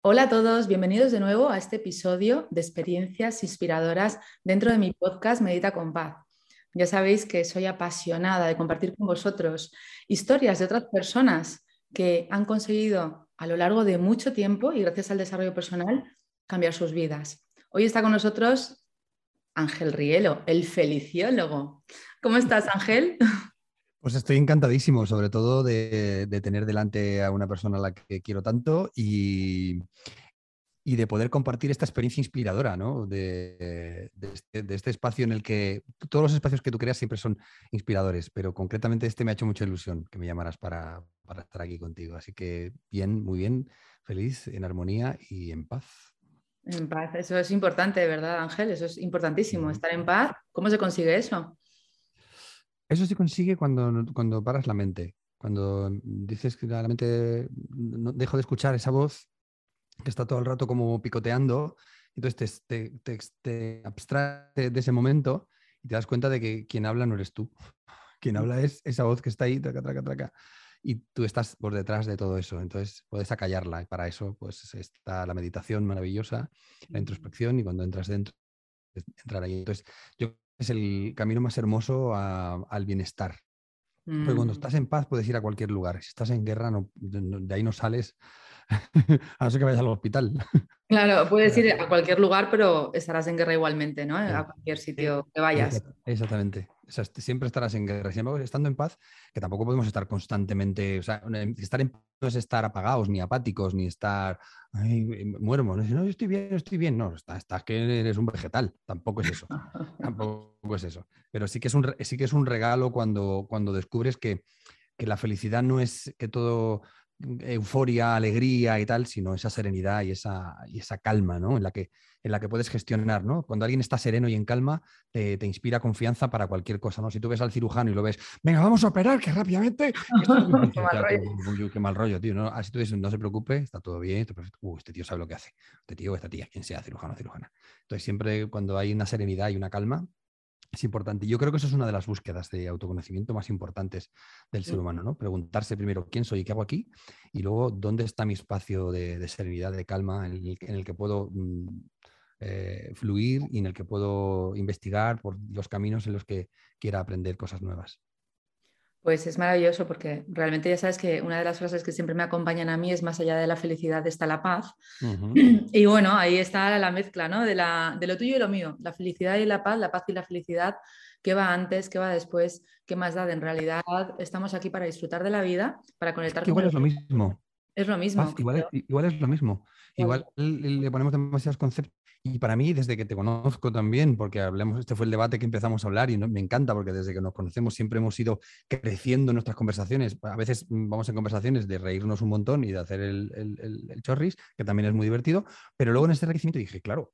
Hola a todos, bienvenidos de nuevo a este episodio de experiencias inspiradoras dentro de mi podcast Medita con Paz. Ya sabéis que soy apasionada de compartir con vosotros historias de otras personas que han conseguido a lo largo de mucho tiempo y gracias al desarrollo personal cambiar sus vidas. Hoy está con nosotros Ángel Rielo, el feliciólogo. ¿Cómo estás, Ángel? Pues estoy encantadísimo, sobre todo de, tener delante a una persona a la que quiero tanto y, y de poder compartir esta experiencia inspiradora, ¿no? De, este, este, espacio en el que todos los espacios que tú creas siempre son inspiradores, pero concretamente este me ha hecho mucha ilusión que me llamaras para, para estar aquí contigo. Así que bien, muy bien, feliz, en armonía y en paz. En paz, eso es importante, ¿verdad, Ángel? Eso es importantísimo, estar en paz. ¿Cómo se consigue eso? Eso se consigue cuando, cuando paras la mente, cuando dices que la mente no, dejo de escuchar esa voz que está todo el rato como picoteando, entonces te, te, te, abstraes de ese momento y te das cuenta de que quien habla no eres tú. Quien habla es esa voz que está ahí, traca, traca, traca, y tú estás por detrás de todo eso. Entonces puedes acallarla y para eso pues está la meditación maravillosa, la introspección y cuando entras dentro, entrar ahí. Entonces yo es el camino más hermoso al bienestar. Porque cuando mm. estás en paz puedes ir a cualquier lugar. Si estás en guerra, no, de ahí no sales, a no ser que vayas al hospital. Claro, puedes ir a cualquier lugar, pero estarás en guerra igualmente, ¿no? A cualquier sitio que vayas. Exactamente siempre estarás en guerra. Sin embargo, estando en paz, que tampoco podemos estar constantemente, o sea, estar en paz no es estar apagados, ni apáticos, ni estar, ay, muermo. No, yo estoy bien, estoy bien. No, estás, estás que eres un vegetal. Tampoco es eso. tampoco es eso. Pero sí que es un, sí que es un regalo cuando, cuando descubres que, que la felicidad no es que todo euforia, alegría y tal, sino esa serenidad y esa, y esa calma, ¿no? En la, que, en la que puedes gestionar, ¿no? Cuando alguien está sereno y en calma, te, inspira confianza para cualquier cosa, ¿no? Si tú ves al cirujano y lo ves, venga, vamos a operar, que rápidamente... qué, mal rollo, tío. ¿no? Así tú dices, no se preocupe, está todo bien, uh, este tío sabe lo que hace. Este tío o esta tía, quien sea, cirujano o cirujana. Entonces, siempre cuando hay una serenidad y una calma, es importante. Yo creo que eso es una de las búsquedas de autoconocimiento más importantes del ser humano, ¿no? Preguntarse primero quién soy y qué hago aquí, y luego dónde está mi espacio de, serenidad, de calma, en el, que puedo mm, eh, fluir y en el que puedo investigar por los caminos en los que quiera aprender cosas nuevas. Pues es maravilloso porque realmente ya sabes que una de las frases que siempre me acompañan a mí es más allá de la felicidad está la paz. Y bueno, ahí está la mezcla ¿no? de, la, de, lo tuyo y lo mío, la felicidad y la paz, la paz y la felicidad, qué va antes, qué va después, qué más da. En realidad estamos aquí para disfrutar de la vida, para conectar con... Igual es lo mismo. Es lo mismo. igual, igual, es lo mismo. Igual le ponemos demasiados conceptos y para mí, desde que te conozco también, porque hablamos, este fue el debate que empezamos a hablar y me encanta porque desde que nos conocemos siempre hemos ido creciendo en nuestras conversaciones. A veces mm, vamos en conversaciones de reírnos un montón y de hacer el, el, el chorris, que también es muy divertido, pero luego en este enriquecimiento dije, claro,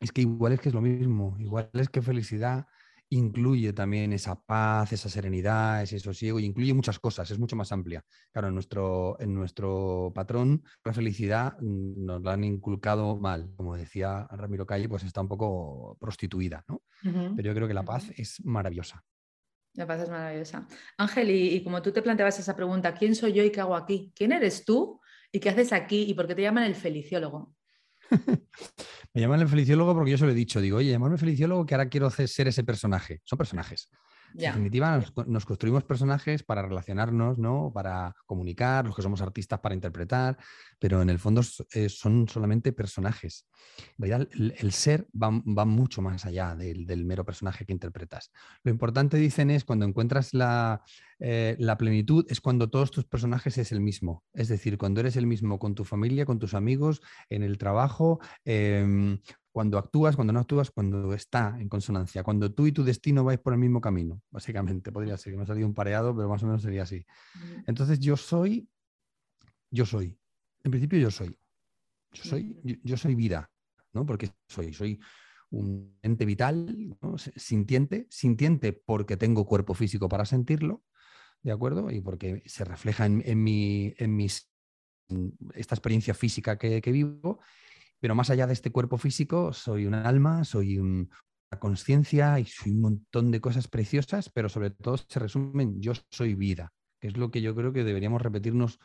es que igual es que es lo mismo, igual es que felicidad incluye también esa paz, esa serenidad, ese sosiego, y incluye muchas cosas, es mucho más amplia. Claro, en nuestro, en nuestro patrón, la felicidad mm, nos la han inculcado mal, como decía Ramiro Calle, pues está un poco prostituida, ¿no? Pero yo creo que la paz es maravillosa. La paz es maravillosa. Ángel, y, y, como tú te planteabas esa pregunta, ¿quién soy yo y qué hago aquí? ¿Quién eres tú y qué haces aquí y por qué te llaman el feliciólogo? Me llaman el feliciólogo porque yo se lo he dicho. Digo, oye, llamarme feliciólogo que ahora quiero ser ese personaje. Son personajes. En definitiva, nos, construimos personajes para relacionarnos, ¿no? Para comunicar, los que somos artistas para interpretar, pero en el fondo eh, son solamente personajes. el, ser va, mucho más allá del, mero personaje que interpretas. Lo importante, dicen, es cuando encuentras la, eh, la plenitud, es cuando todos tus personajes es el mismo. Es decir, cuando eres el mismo con tu familia, con tus amigos, en el trabajo, em, cuando actúas, cuando no actúas, cuando está en consonancia, cuando tú y tu destino vais por el mismo camino, básicamente. Podría ser que me ha salido un pareado, pero más o menos sería así. Entonces yo soy, yo soy. En principio yo soy. Yo soy, yo, soy vida, ¿no? Porque soy, soy un ente vital, sintiente, sintiente porque tengo cuerpo físico para sentirlo, ¿de acuerdo? Y porque se refleja en, mi, en mis, esta experiencia física que, que vivo pero más allá de este cuerpo físico, soy un alma, soy una conciencia y soy un montón de cosas preciosas, pero sobre todo se resumen, yo soy vida, que es lo que yo creo que deberíamos repetirnos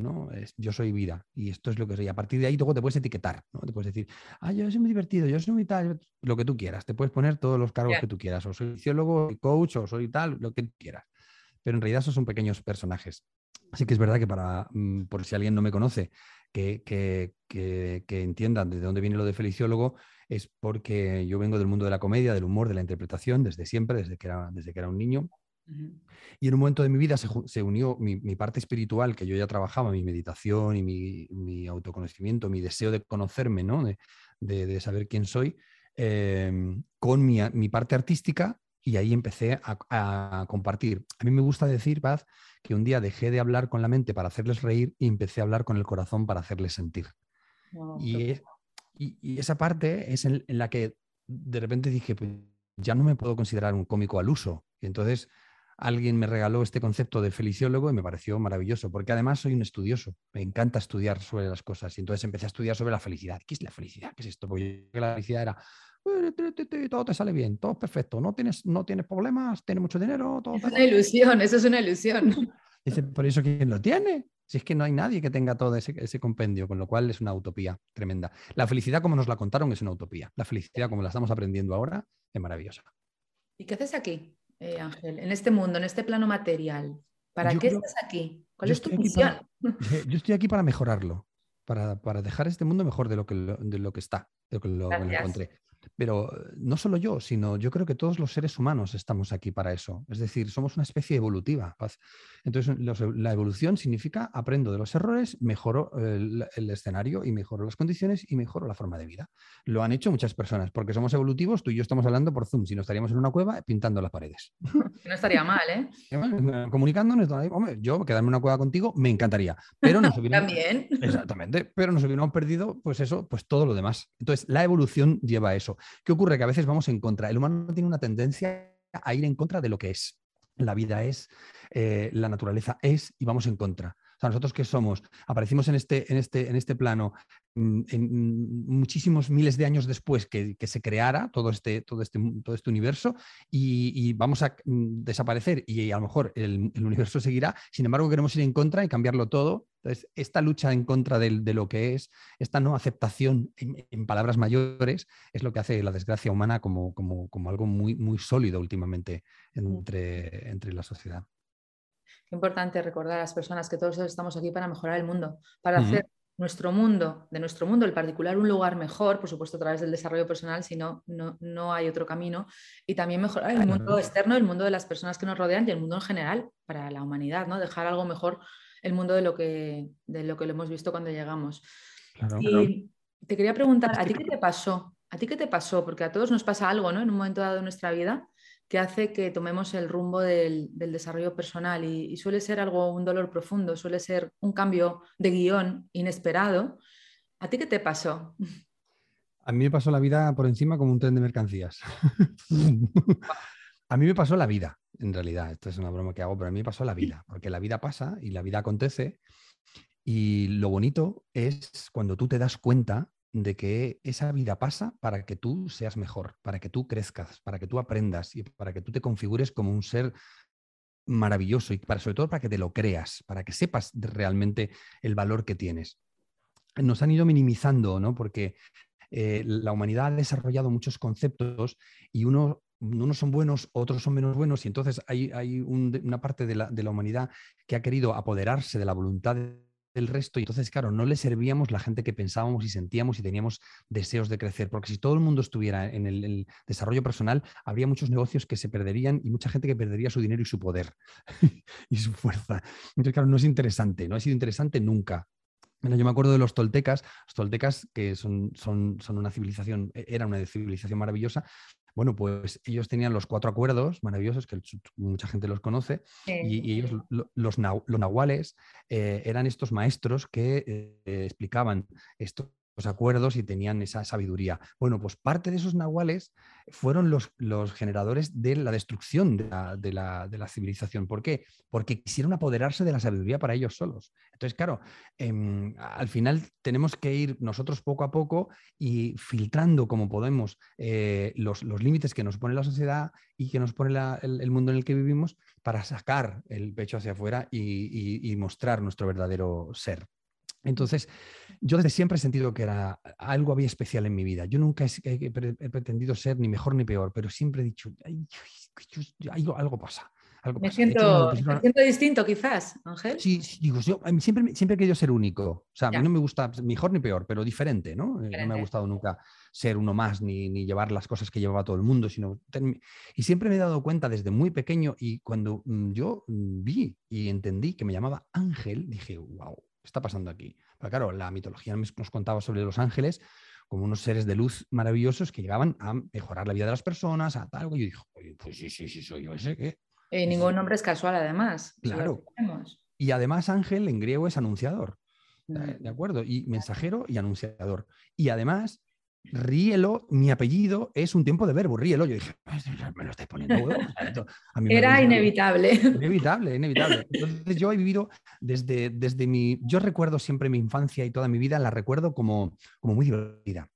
¿no? Es, yo soy vida y esto es lo que soy. A partir de ahí luego te puedes etiquetar, ¿no? Te puedes decir, ah, yo soy muy divertido, yo soy muy tal, lo que tú quieras. Te puedes poner todos los cargos que tú quieras, o soy soy coach, o soy tal, lo que quieras. Pero en realidad esos son pequeños personajes. Así que es verdad que para, mm, por si alguien no me conoce, que, entiendan de dónde viene lo de feliciólogo, es porque yo vengo del mundo de la comedia, del humor, de la interpretación, desde siempre, desde que era, desde que era un niño. Y en un momento de mi vida se, unió mi, parte espiritual, que yo ya trabajaba, mi meditación y mi, autoconocimiento, mi deseo de conocerme, ¿no? de, saber quién soy, em, con mi, parte artística y ahí empecé a, compartir. A mí me gusta decir, Paz, que un día dejé de hablar con la mente para hacerles reír y empecé a hablar con el corazón para hacerles sentir. y, esa parte es en, la que de repente dije, pues ya no me puedo considerar un cómico al uso. Y entonces alguien me regaló este concepto de feliciólogo y me pareció maravilloso, porque además soy un estudioso, me encanta estudiar sobre las cosas. Y entonces empecé a estudiar sobre la felicidad. ¿Qué es la felicidad? ¿Qué es esto? Porque la felicidad era todo te sale bien, todo es perfecto, no tienes, no tienes problemas, tienes mucho dinero. Todo es una ilusión, eso es una ilusión. Dice, por eso quién lo tiene. Si es que no hay nadie que tenga todo ese, ese, compendio, con lo cual es una utopía tremenda. La felicidad, como nos la contaron, es una utopía. La felicidad, como la estamos aprendiendo ahora, es maravillosa. ¿Y qué haces aquí, eh, Ángel, en este mundo, en este plano material? ¿Para qué estás aquí? ¿Cuál es tu misión? yo estoy aquí para mejorarlo, para, para, dejar este mundo mejor de lo que, de lo que está, de lo que lo, lo encontré. Pero eh, no solo yo, sino yo creo que todos los seres humanos estamos aquí para eso. Es decir, somos una especie evolutiva. Entonces, la evolución significa aprendo de los errores, mejoro el, escenario y mejoro las condiciones y mejoro la forma de vida. Lo han hecho muchas personas, porque somos evolutivos, tú y yo estamos hablando por Zoom, si no estaríamos en una cueva pintando las paredes. No estaría mal, ¿eh? Comunicándonos, hombre, yo quedarme en una cueva contigo me encantaría, pero nos hubiéramos... También. Exactamente, pero nos hubiéramos perdido, pues eso, pues todo lo demás. Entonces, la evolución lleva a eso. ¿Qué ocurre? Que a veces vamos en contra. El humano tiene una tendencia a ir en contra de lo que es. La vida es, eh, la naturaleza es y vamos en contra. O sea, nosotros que somos, aparecimos en este, en este, en este plano mm, en, muchísimos miles de años después que, se creara todo este, todo este, todo este universo y, vamos a mm, desaparecer y a lo mejor el, universo seguirá. Sin embargo, queremos ir en contra y cambiarlo todo. Entonces, esta lucha en contra de, lo que es, esta no aceptación en, palabras mayores, es lo que hace la desgracia humana como, como, como algo muy, muy sólido últimamente entre, entre la sociedad. Qué importante recordar a las personas que todos estamos aquí para mejorar el mundo, para hacer nuestro mundo, de nuestro mundo el particular, un lugar mejor, por supuesto a través del desarrollo personal, si no, no, hay otro camino, y también mejorar el mundo externo, el mundo de las personas que nos rodean y el mundo en general para la humanidad, ¿no? Dejar algo mejor el mundo de lo que, de lo, que lo hemos visto cuando llegamos. y te quería preguntar, ¿a ti qué te pasó? ¿A ti qué te pasó? Porque a todos nos pasa algo, ¿no? En un momento dado de nuestra vida que hace que tomemos el rumbo del, desarrollo personal y, suele ser algo, un dolor profundo, suele ser un cambio de guion inesperado. ¿A ti qué te pasó? A mí me pasó la vida por encima como un tren de mercancías. a mí me pasó la vida, en realidad. Esto es una broma que hago, pero a mí me pasó la vida, porque la vida pasa y la vida acontece. Y lo bonito es cuando tú te das cuenta de que esa vida pasa para que tú seas mejor, para que tú crezcas, para que tú aprendas y para que tú te configures como un ser maravilloso y para, sobre todo para que te lo creas, para que sepas realmente el valor que tienes. Nos han ido minimizando, ¿no? Porque eh, la humanidad ha desarrollado muchos conceptos y uno unos son buenos, otros son menos buenos, y entonces hay, hay una parte de la, de la, humanidad que ha querido apoderarse de la voluntad del resto, y entonces, claro, no le servíamos la gente que pensábamos y sentíamos y teníamos deseos de crecer, porque si todo el mundo estuviera en el, desarrollo personal, habría muchos negocios que se perderían y mucha gente que perdería su dinero y su poder y su fuerza. Entonces, claro, no es interesante, no ha sido interesante nunca. yo me acuerdo de los toltecas, los toltecas que son, son, son una civilización, e, era una civilización maravillosa, bueno, pues ellos tenían los cuatro acuerdos maravillosos, que mucha gente los conoce, y, ellos, los, nahuales, eh, eran estos maestros que eh, explicaban esto acuerdos y tenían esa sabiduría. Bueno, pues parte de esos nahuales fueron los, los generadores de la destrucción de la, de, la, civilización. ¿Por qué? Porque quisieron apoderarse de la sabiduría para ellos solos. Entonces, claro, em, al final tenemos que ir nosotros poco a poco y filtrando como podemos eh, los, los, límites que nos pone la sociedad y que nos pone el, mundo en el que vivimos para sacar el pecho hacia afuera y mostrar nuestro verdadero ser. Entonces, yo desde siempre he sentido que era algo había especial en mi vida. Yo nunca he, pretendido ser ni mejor ni peor, pero siempre he dicho, algo, pasa. me, Siento, siento, distinto quizás, Ángel. Sí, digo, yo siempre, siempre he querido ser único. O sea, a mí no me gusta mejor ni peor, pero diferente, ¿no? Eh, no me ha gustado nunca ser uno más ni, ni, llevar las cosas que llevaba todo el mundo, sino... Y siempre me he dado cuenta desde muy pequeño y cuando mm, yo mm, vi y entendí que me llamaba Ángel, dije, wow, está pasando aquí? Pero claro, la mitología nos contaba sobre los ángeles como unos seres de luz maravillosos que llegaban a mejorar la vida de las personas, a tal. Y yo dije, pues sí, sí, sí, soy yo ese que. Y ningún nombre es casual, además. Claro. y además, ángel en griego es anunciador. Mm. ¿De acuerdo? Y mensajero y anunciador. Y además, Rielo, mi apellido es un tiempo de verbo, Rielo. Yo dije, me lo estáis poniendo. Era inevitable. Inevitable, inevitable. Entonces yo he vivido desde, desde mi, yo recuerdo siempre mi infancia y toda mi vida, la recuerdo como, como muy divertida.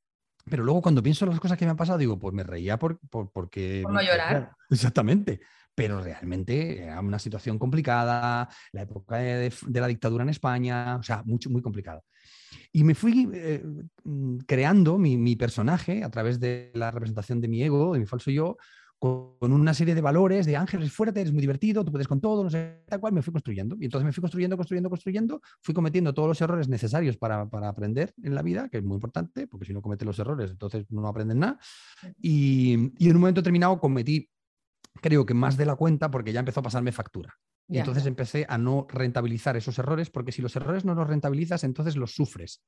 Pero luego cuando pienso en las cosas que me han pasado, digo, pues me reía por, porque... Por no llorar. Exactamente. Pero realmente era una situación complicada, la época de, de la dictadura en España, o sea, mucho, muy complicada. Y me fui eh, mm, creando mi, personaje a través de la representación de mi ego, de mi falso yo, con, una serie de valores de ángeles fuerte, eres muy divertido, tú puedes con todo, no sé, tal cual, me fui construyendo. Y entonces me fui construyendo, construyendo, construyendo, fui cometiendo todos los errores necesarios para, aprender en la vida, que es muy importante, porque si no cometes los errores, entonces no aprendes nada. Y, y en un momento determinado cometí, creo que más de la cuenta, porque ya empezó a pasarme factura. Y entonces empecé a no rentabilizar esos errores, porque si los errores no los rentabilizas, entonces los sufres.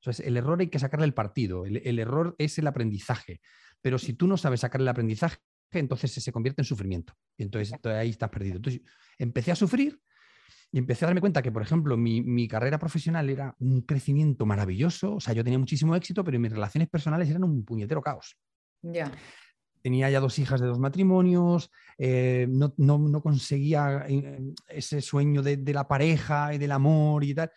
Entonces, el error hay que sacarle el partido, el, error es el aprendizaje, pero si tú no sabes sacar el aprendizaje, entonces se convierte en sufrimiento. Y entonces, ahí estás perdido. Entonces, empecé a sufrir y empecé a darme cuenta que, por ejemplo, mi, mi, carrera profesional era un crecimiento maravilloso, o sea, yo tenía muchísimo éxito, pero mis relaciones personales eran un puñetero caos. Ya tenía ya dos hijas de dos matrimonios, eh, no, no, conseguía eh, ese sueño de, la pareja y del amor y tal.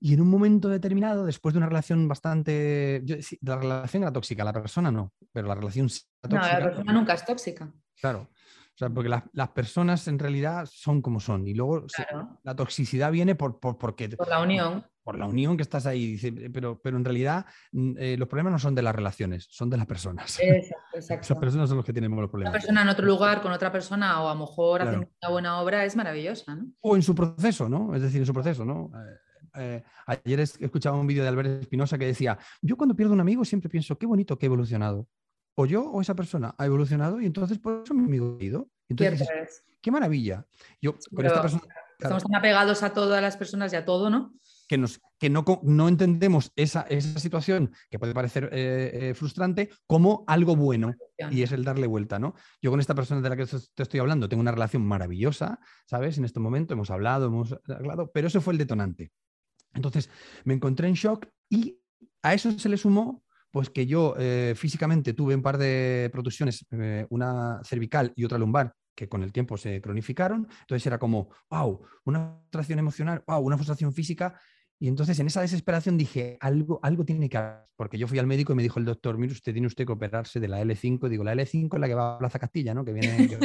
Y en un momento determinado, después de una relación bastante... la relación era tóxica, la persona no, pero la relación... no, la persona nunca es tóxica. Claro. O sea, porque las personas en realidad son como son. Y luego la toxicidad viene por, por, porque... Por la unión. Por la unión que estás ahí. Dice, pero, pero en realidad mm, eh, los problemas no son de las relaciones, son de las personas. Exacto, exacto. Esas personas son los que tienen los problemas. Una persona en otro lugar con otra persona o a lo mejor haciendo una buena obra es maravillosa, ¿no? O en su proceso, ¿no? Es decir, en su proceso, ¿no? Eh, eh, ayer escuchaba un vídeo de Albert Espinosa que decía, yo cuando pierdo un amigo siempre pienso, qué bonito que he evolucionado o yo o esa persona ha evolucionado y entonces por eso mi amigo ha ido. Entonces, qué maravilla. Yo con esta persona, estamos tan apegados a todas las personas y a todo, ¿no? Que, nos, que no, no entendemos esa, esa, situación que puede parecer eh, eh, frustrante como algo bueno y es el darle vuelta, ¿no? Yo con esta persona de la que te estoy hablando tengo una relación maravillosa, ¿sabes? En este momento hemos hablado, hemos hablado, pero eso fue el detonante. Entonces me encontré en shock y a eso se le sumó pues que yo eh, físicamente tuve un par de protusiones, eh, una cervical y otra lumbar, que con el tiempo se cronificaron. Entonces era como, wow, una frustración emocional, wow, una frustración física. Y entonces en esa desesperación dije, algo, algo tiene que hacer, porque yo fui al médico y me dijo el doctor, mire, usted tiene usted que operarse de la L5. Digo, la L5 es la que va a Plaza Castilla, ¿no? Que viene que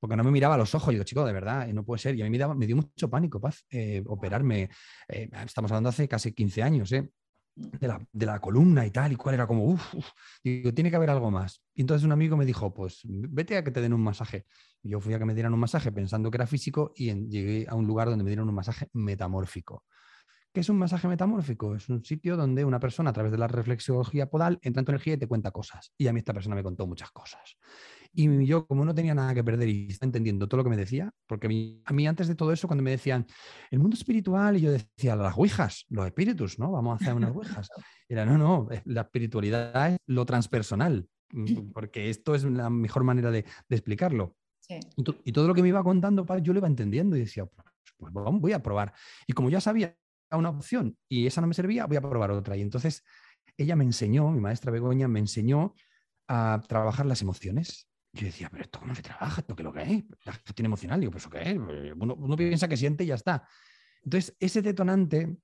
porque no me miraba a los ojos. Y digo, chico, de verdad, no puede ser. Y a mí me, me dio mucho pánico, paz, eh, operarme. estamos hablando hace casi 15 años, ¿eh? De la, de la, columna y tal, y cuál era como, uff, digo, tiene que haber algo más. Y entonces un amigo me dijo, pues vete a que te den un masaje. Yo fui a que me dieran un masaje pensando que era físico y llegué a un lugar donde me dieron un masaje metamórfico. ¿Qué es un masaje metamórfico? Es un sitio donde una persona a través de la reflexología podal entra en tu energía y te cuenta cosas. Y a mí esta persona me contó muchas cosas. Y yo, como no tenía nada que perder y estaba entendiendo todo lo que me decía, porque a mí, antes de todo eso, cuando me decían el mundo espiritual, y yo decía las ouijas, los espíritus, ¿no? Vamos a hacer unas ouijas. Era, no, no, la espiritualidad es lo transpersonal, mm, porque esto es la mejor manera de, explicarlo. Y, todo lo que me iba contando, yo lo iba entendiendo y decía, pues, pues voy a probar. Y como ya sabía una opción y esa no me servía, voy a probar otra. Y entonces ella me enseñó, mi maestra Begoña me enseñó a trabajar las emociones. Yo decía, pero esto cómo se trabaja, esto qué es lo que es, la gestión emocional. Digo, pues eso qué es, uno, uno piensa que siente y ya está. Entonces, ese detonante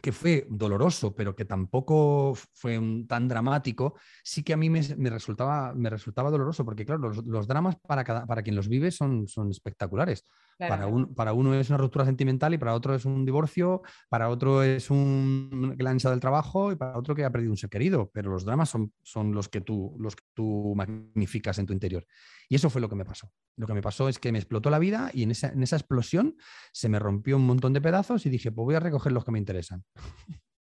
que fue doloroso, pero que tampoco fue tan dramático, sí que a mí me, resultaba, me resultaba doloroso, porque claro, los, dramas para, cada, para quien los vive son, son espectaculares. Para, un, para uno es una ruptura sentimental y para otro es un divorcio, para otro es un que del trabajo y para otro que ha perdido un ser querido, pero los dramas son, son los, que tú, los que tú magnificas en tu interior. Y eso fue lo que me pasó. Lo que me pasó es que me explotó la vida y en esa, en esa explosión se me rompió un montón de pedazos y dije, pues voy a recoger los que me interesan.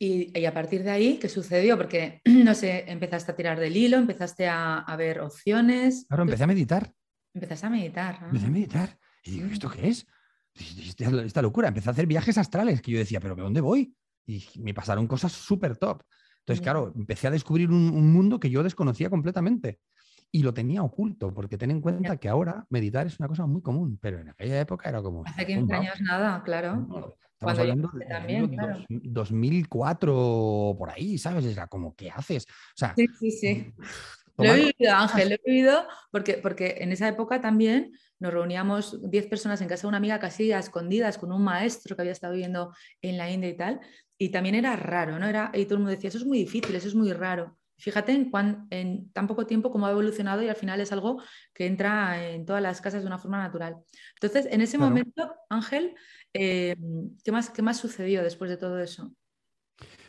Y, a partir de ahí, ¿qué sucedió? Porque, no sé, empezaste a tirar del hilo, empezaste a, a ver opciones. Claro, empecé a meditar. Empezaste a meditar. Empecé a meditar. Y digo, ¿esto qué es? Esta locura. Empecé a hacer viajes astrales que yo decía, ¿pero dónde voy? Y me pasaron cosas súper top. Entonces, claro, empecé a descubrir un, mundo que yo desconocía completamente y lo tenía oculto, porque ten en cuenta que ahora meditar es una cosa muy común, pero en aquella época era como... Hace 15 años nada, claro. estamos hablando de también, 2004 por ahí, ¿sabes? Era como, ¿qué haces? O sea, sí, sí, sí. Lo he vivido, Ángel, lo he vivido porque, porque en esa época también nos reuníamos 10 personas en casa de una amiga casi a escondidas con un maestro que había estado viviendo en la India y tal, y también era raro, ¿no? Era, y todo el mundo decía, eso es muy difícil, eso es muy raro. Fíjate en, en tan poco tiempo cómo ha evolucionado y al final es algo que entra en todas las casas de una forma natural. Entonces, en ese momento, Ángel, eh, ¿qué, más, ¿qué más sucedió después de todo eso?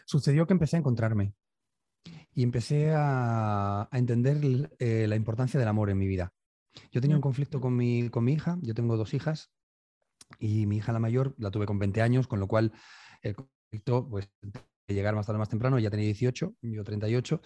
Sucedió que empecé a encontrarme y empecé a, entender eh, la importancia del amor en mi vida. Yo tenía un conflicto con mi, con mi hija, yo tengo dos hijas y mi hija la mayor la tuve con 20 años, con lo cual el conflicto, pues, de llegar más tarde o más temprano, ya tenía 18, yo 38,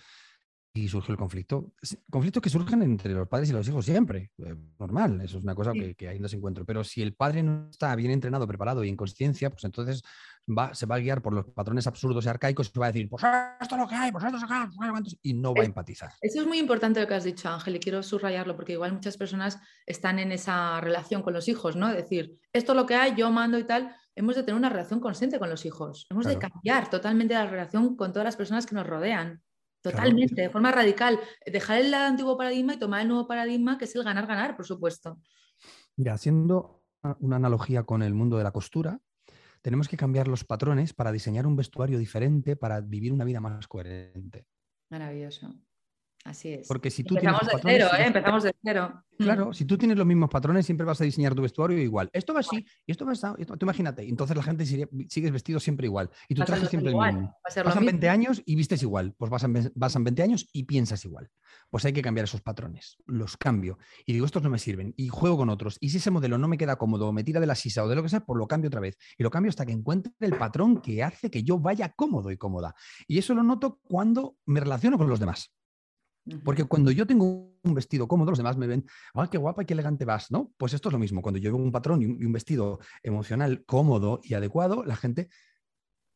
y surgió el conflicto. Conflictos que surgen entre los padres y los hijos siempre, eh, normal, eso es una cosa que, que ahí no se encuentra. Pero si el padre no está bien entrenado, preparado y en conciencia, pues entonces va, se va a guiar por los patrones absurdos y arcaicos y va a decir, pues esto es lo que hay, pues esto es lo que hay, y no va a empatizar. Eso es muy importante lo que has dicho, Ángel, y quiero subrayarlo porque igual muchas personas están en esa relación con los hijos, ¿no? Decir, esto es lo que hay, yo mando y tal. Hemos de tener una relación consciente con los hijos. Hemos de cambiar totalmente la relación con todas las personas que nos rodean. Totalmente, de forma radical. Dejar el antiguo paradigma y tomar el nuevo paradigma, que es el ganar-ganar, por supuesto. Mira, haciendo una analogía con el mundo de la costura, tenemos que cambiar los patrones para diseñar un vestuario diferente, para vivir una vida más coherente. Maravilloso. Así es. Porque si tú Empezamos de cero, ¿eh? Empezamos de cero. Claro, mm. si tú tienes los mismos patrones, siempre vas a diseñar tu vestuario igual. Esto va así, y esto va así. Esto, tú imagínate, entonces la gente sigue, sigues vestido siempre igual. Y tu traje siempre igual. el mismo. Pasan 20 años y vistes igual. Pues pasan, pasan 20 años y piensas igual. Pues hay que cambiar esos patrones. Los cambio. Y digo, estos no me sirven. Y juego con otros. Y si ese modelo no me queda cómodo, me tira de la sisa o de lo que sea, pues lo cambio otra vez. Y lo cambio hasta que encuentre el patrón que hace que yo vaya cómodo y cómoda. Y eso lo noto cuando me relaciono con los demás. Porque cuando yo tengo un vestido cómodo, los demás me ven, ¡ay, qué guapa y qué elegante vas! ¿no? Pues esto es lo mismo. Cuando yo veo un patrón y un, vestido emocional cómodo y adecuado, la gente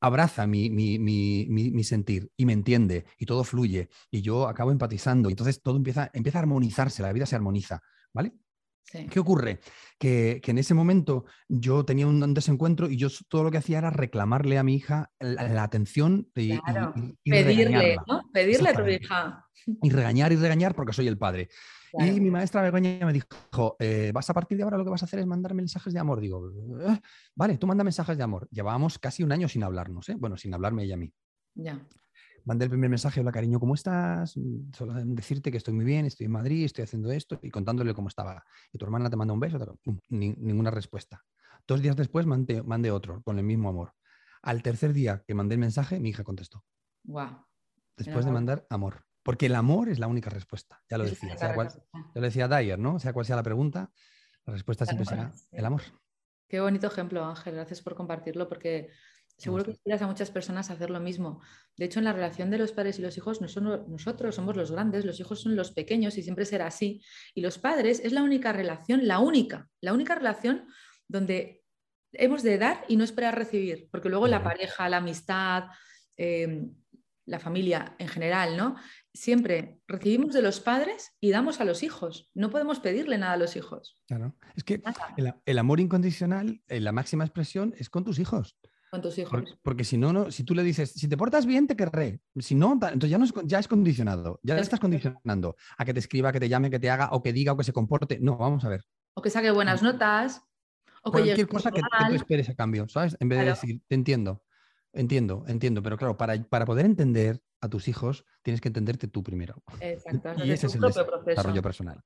abraza mi, mi, sentir y me entiende y todo fluye y yo acabo empatizando. Y entonces todo empieza, empieza a armonizarse, la vida se armoniza. ¿Vale? ¿Qué ocurre? Que, en ese momento yo tenía un, desencuentro y yo todo lo que hacía era reclamarle a mi hija la, atención y, pedirle, ¿no? Pedirle a tu hija. Y regañar y regañar porque soy el padre. Y mi maestra Begoña me dijo, eh, vas a partir de ahora lo que vas a hacer es mandar mensajes de amor. Digo, eh, vale, tú manda mensajes de amor. Llevábamos casi un año sin hablarnos, ¿eh? bueno, sin hablarme ella a mí. Ya mandé el primer mensaje, hola cariño, ¿cómo estás? Mm, solo decirte que estoy muy bien, estoy en Madrid, estoy haciendo esto y contándole cómo estaba. Y tu hermana te manda un beso, ninguna respuesta. Dos días después mandé, mandé otro con el mismo amor. Al tercer día que mandé el mensaje, mi hija contestó. Wow. Después de mandar amor. Porque el amor es la única respuesta. Ya lo decía. Sea cual, lo decía Dyer, ¿no? Sea cual sea la pregunta, la respuesta siempre será el amor. Qué bonito ejemplo, Ángel. Gracias por compartirlo porque seguro que inspiras a muchas personas a hacer lo mismo. De hecho, en la relación de los padres y los hijos, nosotros somos los grandes, los hijos son los pequeños y siempre será así. Y los padres es la única relación, la única, la única relación donde hemos de dar y no esperar recibir, porque luego la pareja, la amistad, em, la familia en general, ¿no? Siempre recibimos de los padres y damos a los hijos. No podemos pedirle nada a los hijos. Claro. Es que el, amor incondicional, en la máxima expresión, es con tus hijos. Con tus hijos. Porque, si no, no, si tú le dices, si te portas bien, te querré. Si no, entonces ya, no es, ya es condicionado. Ya le estás condicionando a que te escriba, que te llame, que te haga, o que diga, o que se comporte. No, vamos a ver. O que saque buenas notas. O Cualquier cosa que, que, tú esperes a cambio, ¿sabes? En vez de decir, te entiendo. Entiendo, entiendo, pero claro, para, para, poder entender a tus hijos, tienes que entenderte tú primero. Exacto. Y ese es el desarrollo personal.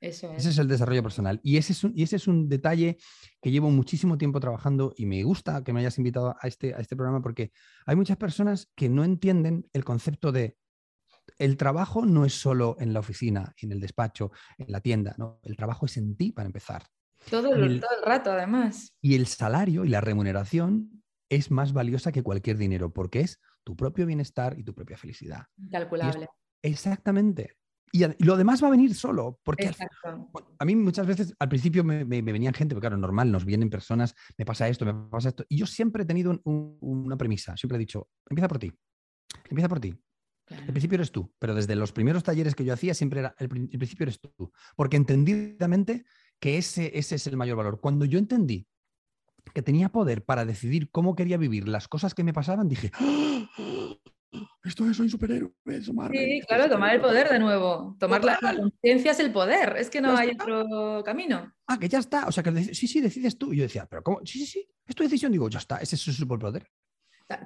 Eso es. Ese es el desarrollo personal. Y ese es, un, y ese es un detalle que llevo muchísimo tiempo trabajando y me gusta que me hayas invitado a este, a este programa porque hay muchas personas que no entienden el concepto de el trabajo no es solo en la oficina, en el despacho, en la tienda, ¿no? El trabajo es en ti para empezar. Todo el, todo el rato, además. Y el salario y la remuneración es más valiosa que cualquier dinero porque es tu propio bienestar y tu propia felicidad. Calculable. exactamente. Y, lo demás va a venir solo, porque a mí muchas veces al principio me, venían gente, porque claro, normal, nos vienen personas, me pasa esto, me pasa esto, y yo siempre he tenido una premisa, siempre he dicho, empieza por ti, empieza por ti. El principio eres tú, pero desde los primeros talleres que yo hacía siempre era, el, principio eres tú, porque entendidamente que ese, ese es el mayor valor. Cuando yo entendí que tenía poder para decidir cómo quería vivir las cosas que me pasaban, dije, ¡Ah! Esto es, soy superhéroe. sí, claro, tomar el poder de nuevo. Tomar la, conciencia es el poder, es que no hay otro camino. Ah, que ya está. O sea, que sí, sí, decides tú. Y yo decía, pero ¿cómo? Sí, sí, sí, es tu decisión. Digo, ya está, ese es su superpoder.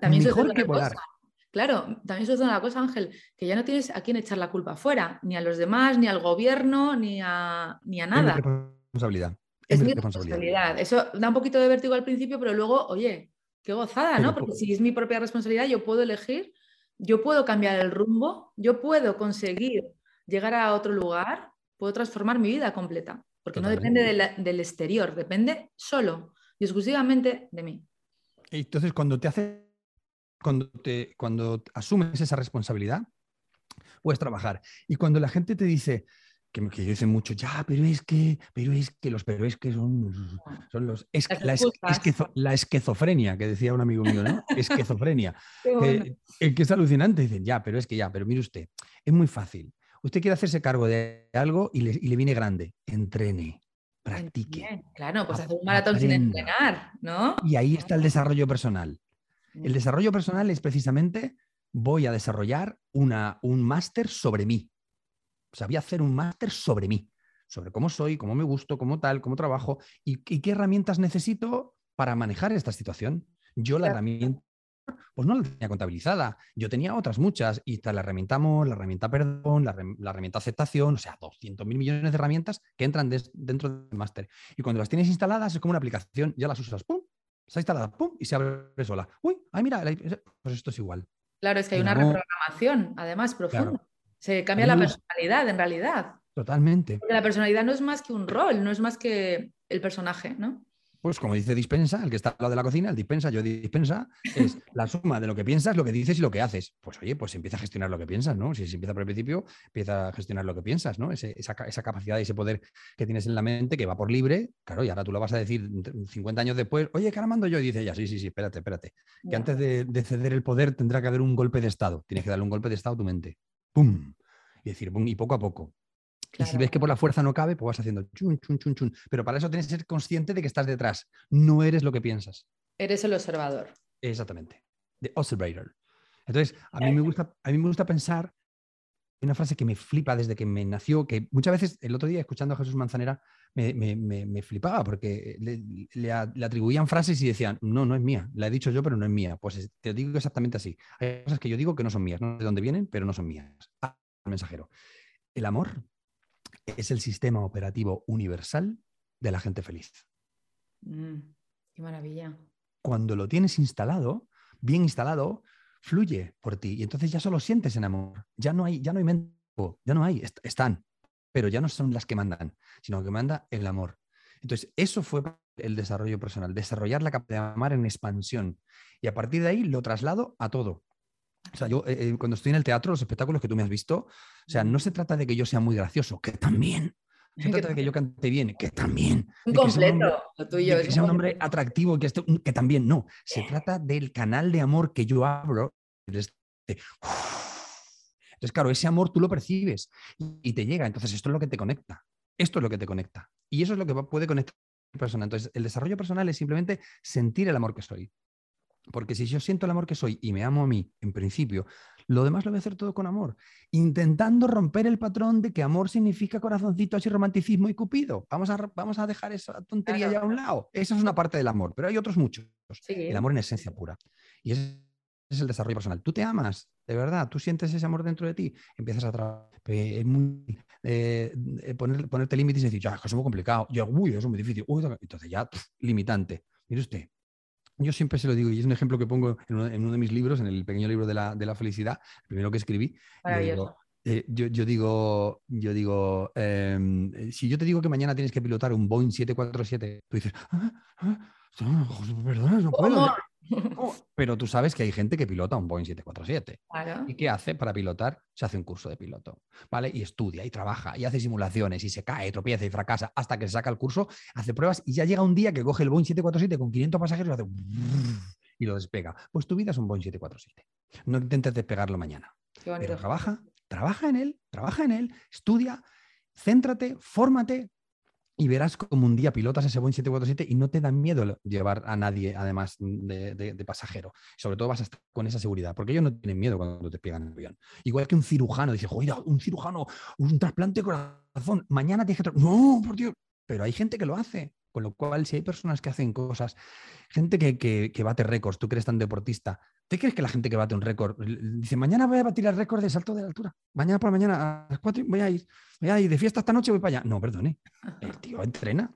También Mejor que volar. Claro, también se una cosa, Ángel, que ya no tienes a quién echar la culpa afuera, ni a los demás, ni al gobierno, ni a, ni a nada. Es responsabilidad. Es, mi responsabilidad. Eso da un poquito de vértigo al principio, pero luego, oye, qué gozada, ¿no? Porque si es mi propia responsabilidad, yo puedo elegir, yo puedo cambiar el rumbo, yo puedo conseguir llegar a otro lugar, puedo transformar mi vida completa, porque no depende del exterior, depende solo y exclusivamente de mí. Entonces, cuando te hace, cuando te, cuando asumes esa responsabilidad, puedes trabajar. Y cuando la gente te dice, que, que dicen mucho, ya, pero es que, pero es que los, pero es que son, son los, es, la, esquizofrenia, que decía un amigo mío, ¿no? Esquizofrenia. que, que es alucinante, dicen, ya, pero es que ya, pero mire usted, es muy fácil. Usted quiere hacerse cargo de algo y le, y le viene grande, entrene, practique. Claro, pues hacer un maratón sin entrenar, ¿no? Y ahí está el desarrollo personal. El mm. desarrollo personal es precisamente, voy a desarrollar una, un máster sobre mí sabía hacer un máster sobre mí, sobre cómo soy, cómo me gusto, cómo tal, cómo trabajo y, qué herramientas necesito para manejar esta situación. Yo la herramienta, pues no la tenía contabilizada, yo tenía otras muchas y la herramienta amor, la herramienta perdón, la, herramienta aceptación, o sea, 200 mil millones de herramientas que entran dentro del máster. Y cuando las tienes instaladas es como una aplicación, ya las usas, ¡pum! Está instalada, ¡pum! Y se abre sola. Uy, ay, mira, pues esto es igual. Claro, es que hay una reprogramación, además, profunda. Se cambia la personalidad, en realidad. Totalmente. Porque la personalidad no es más que un rol, no es más que el personaje, ¿no? Pues como dice dispensa, el que está al lado de la cocina, el dispensa, yo dispensa, es la suma de lo que piensas, lo que dices y lo que haces. Pues oye, pues empieza a gestionar lo que piensas, ¿no? Si se empieza por el principio, empieza a gestionar lo que piensas, ¿no? esa, esa, capacidad y ese poder que tienes en la mente que va por libre, claro, y ahora tú lo vas a decir 50 años después, oye, ¿qué ahora mando yo? Y dice ya, sí, sí, sí, espérate, espérate. Que antes de, de, ceder el poder tendrá que haber un golpe de Estado. Tienes que darle un golpe de Estado a tu mente. ¡Pum! y decir, y poco a poco. Y si ves que por la fuerza no cabe, pues vas haciendo chun, chun, chun, chun. Pero para eso tienes que ser consciente de que estás detrás. No eres lo que piensas. Eres el observador. Exactamente. The observator. Entonces, a mí me gusta, a mí me gusta pensar una frase que me flipa desde que me nació, que muchas veces el otro día escuchando a Jesús Manzanera me, flipaba porque le, atribuían frases y decían, no, no es mía, la he dicho yo, pero no es mía. Pues te digo exactamente así. Hay cosas que yo digo que no son mías, no sé de dónde vienen, pero no son mías mensajero. El amor es el sistema operativo universal de la gente feliz. Mm, qué maravilla. Cuando lo tienes instalado, bien instalado, fluye por ti y entonces ya solo sientes en amor. Ya no hay, ya no hay mente, ya no hay, están, pero ya no son las que mandan, sino que manda el amor. Entonces, eso fue el desarrollo personal, desarrollar la capacidad de amar en expansión. Y a partir de ahí lo traslado a todo. O sea, yo eh, eh, cuando estoy en el teatro, los espectáculos que tú me has visto, o sea, no se trata de que yo sea muy gracioso, que también. Se trata de que yo cante bien, que también. Un completo, lo tuyo. que sea un hombre atractivo, que, que también. No, se trata del canal de amor que yo abro. Entonces, claro, ese amor tú lo percibes y te llega. Entonces, esto es lo que te conecta. Esto es lo que te conecta. Y eso es lo que puede conectar a la persona. Entonces, el desarrollo personal es simplemente sentir el amor que soy. Porque si yo siento el amor que soy y me amo a mí, en principio, lo demás lo voy a hacer todo con amor, intentando romper el patrón de que amor significa corazoncitos y romanticismo y cupido. Vamos a, vamos a dejar esa tontería ya a un lado. Esa es una parte del amor, pero hay otros muchos. El amor en esencia pura. Y ese es el desarrollo personal. Tú te amas, de verdad, tú sientes ese amor dentro de ti, empiezas a trabajar. Es muy, eh, eh, poner, ponerte límites y decir, ya, es muy complicado, yo, uy, eso es muy difícil, entonces ya, limitante. Mire usted, yo siempre se lo digo, y es un ejemplo que pongo en uno, de mis libros, en el pequeño libro de la, felicidad, el primero que escribí. Eh, yo, yo, digo, yo digo em, si yo te digo que mañana tienes que pilotar un Boeing 747, tú dices, ah, ah, perdón, no puedo. Pero tú sabes que hay gente que pilota un Boeing 747. ¿Y qué hace para pilotar? Se hace un curso de piloto, ¿vale? Y estudia y trabaja y hace simulaciones y se cae, tropieza y fracasa hasta que se saca el curso, hace pruebas y ya llega un día que coge el Boeing 747 con 500 pasajeros y, hace y lo despega. Pues tu vida es un Boeing 747. No intentes despegarlo mañana. Pero trabaja, trabaja en él, trabaja en él, estudia, céntrate, fórmate, y verás como un día pilotas ese Boeing 747 y no te da miedo llevar a nadie, además de, pasajero. Sobre todo vas a estar con esa seguridad, porque ellos no tienen miedo cuando te pegan el avión. Igual que un cirujano dice, joder, un cirujano, un trasplante de corazón, mañana tienes que... No, por Dios. Pero hay gente que lo hace. Con lo cual, si hay personas que hacen cosas, gente que, que, bate récords, tú que eres tan deportista, ¿te crees que la gente que bate un récord dice, mañana voy a batir el récord de salto de altura? Mañana por la mañana a las 4 voy a ir, voy a ir de fiesta esta noche, voy para allá. No, perdone. El tío entrena.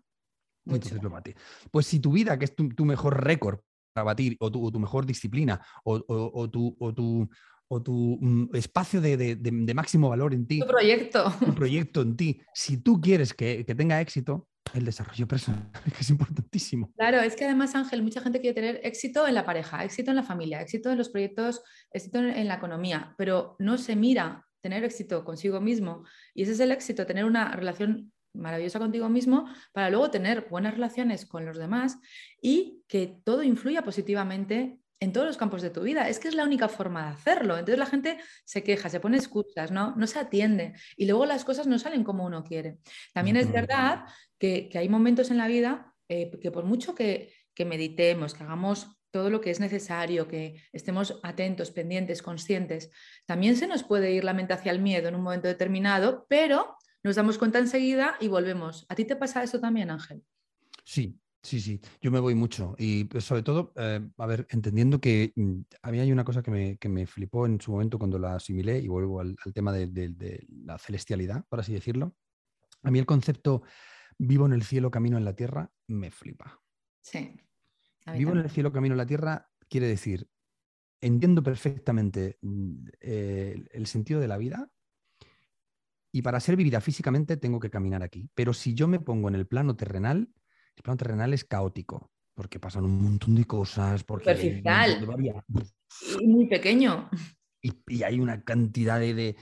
Entonces lo bate. Pues si tu vida, que es tu, mejor récord para batir, o tu, tu mejor disciplina, o, o, tu, o tu, o tu mm, espacio de, de, de, máximo valor en ti. Tu proyecto. Tu proyecto en ti. Si tú quieres que, que tenga éxito, el desarrollo personal, que es importantísimo. Claro, es que además, Ángel, mucha gente quiere tener éxito en la pareja, éxito en la familia, éxito en los proyectos, éxito en la economía, pero no se mira tener éxito consigo mismo. Y ese es el éxito, tener una relación maravillosa contigo mismo para luego tener buenas relaciones con los demás y que todo influya positivamente en todos los campos de tu vida. Es que es la única forma de hacerlo. Entonces la gente se queja, se pone excusas, ¿no? no se atiende y luego las cosas no salen como uno quiere. También es verdad que, hay momentos en la vida eh, que por mucho que, que meditemos, que hagamos todo lo que es necesario, que estemos atentos, pendientes, conscientes, también se nos puede ir la mente hacia el miedo en un momento determinado, pero nos damos cuenta enseguida y volvemos. ¿A ti te pasa eso también, Ángel? Sí, Sí, sí, yo me voy mucho y pues, sobre todo, eh, a ver, entendiendo que mm, a mí hay una cosa que me, que me, flipó en su momento cuando la asimilé y vuelvo al, tema de, la celestialidad, por así decirlo. A mí el concepto vivo en el cielo, camino en la tierra, me flipa. Sí. Vivo en el cielo, camino en la tierra quiere decir, entiendo perfectamente mm, el sentido de la vida y para ser vivida físicamente tengo que caminar aquí. Pero si yo me pongo en el plano terrenal, el plano terrenal es caótico, porque pasan un montón de cosas. Porque Y muy pequeño. Y, hay una cantidad de,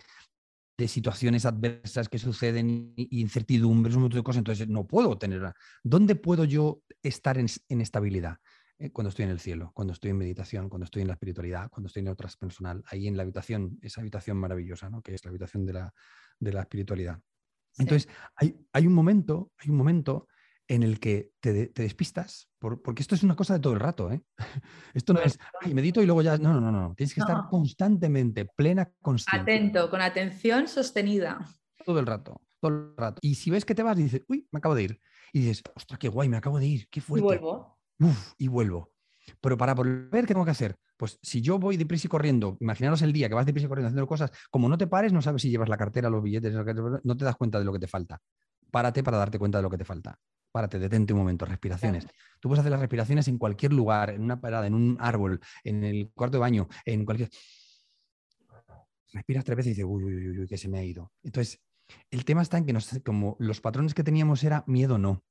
situaciones adversas que suceden, incertidumbres, un montón de cosas. Entonces, no puedo tener. ¿Dónde puedo yo estar en, estabilidad? Eh, cuando estoy en el cielo, cuando estoy en meditación, cuando estoy en la espiritualidad, cuando estoy en otra personal, ahí en la habitación, esa habitación maravillosa, ¿no? que es la habitación de la, de la espiritualidad. Entonces, hay, hay, un momento, hay un momento en el que te, despistas, porque esto es una cosa de todo el rato. ¿eh? Esto no es, ay, medito y luego ya. No, no, no, no. Tienes que estar constantemente, plena conciencia. Atento, con atención sostenida. Todo el rato, todo el rato. Y si ves que te vas, dices, uy, me acabo de ir. Y dices, ostras, qué guay, me acabo de ir, qué fuerte. Y vuelvo. Uf, y vuelvo. Pero para volver, ¿qué tengo que hacer? Pues si yo voy deprisa y corriendo, imaginaros el día que vas deprisa y corriendo haciendo cosas, como no te pares, no sabes si llevas la cartera, los billetes, no te das cuenta de lo que te falta. Párate para darte cuenta de lo que te falta. Párate, detente un momento, respiraciones. Tú puedes hacer las respiraciones en cualquier lugar, en una parada, en un árbol, en el cuarto de baño, en cualquier... Respiras tres veces y dices, uy, uy, uy, uy, que se me ha ido. Entonces, el tema está en que nos, como los patrones que teníamos era miedo no.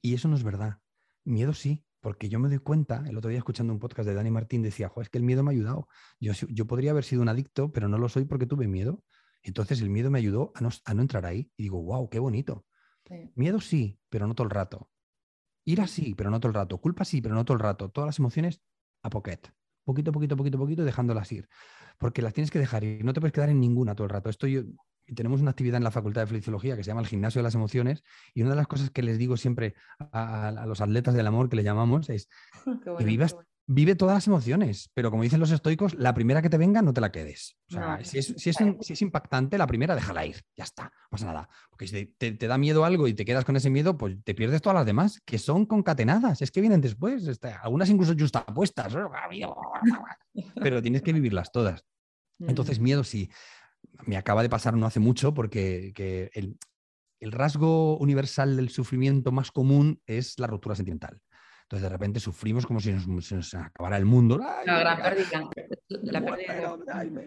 Y eso no es verdad. Miedo sí, porque yo me doy cuenta, el otro día escuchando un podcast de Dani Martín decía, es que el miedo me ha ayudado. Yo, yo podría haber sido un adicto, pero no lo soy porque tuve miedo. Entonces el miedo me ayudó a no, entrar ahí. Y digo, wow, qué bonito. Miedo sí, pero no todo el rato. Ira sí, pero no todo el rato. Culpa sí, pero no todo el rato. Todas las emociones a pocket. Poquito, poquito, poquito, poquito, dejándolas ir. Porque las tienes que dejar ir. No te puedes quedar en ninguna todo el rato. Esto yo, tenemos una actividad en la Facultad de Fisiología que se llama el gimnasio de las emociones. Y una de las cosas que les digo siempre a, a los atletas del amor que le llamamos es que vivas vive todas las emociones, pero como dicen los estoicos, la primera que te venga no te la quedes. O sea, si, es, impactante, la primera déjala ir, ya está, no pasa nada. Porque si te, da miedo algo y te quedas con ese miedo, pues te pierdes todas las demás, que son concatenadas, es que vienen después, este, algunas incluso justapuestas, pero tienes que vivirlas todas. Entonces, miedo sí. Me acaba de pasar no hace mucho porque el, el rasgo universal del sufrimiento más común es la ruptura sentimental. Entonces de repente sufrimos como si nos, acabara el mundo. la gran pérdida.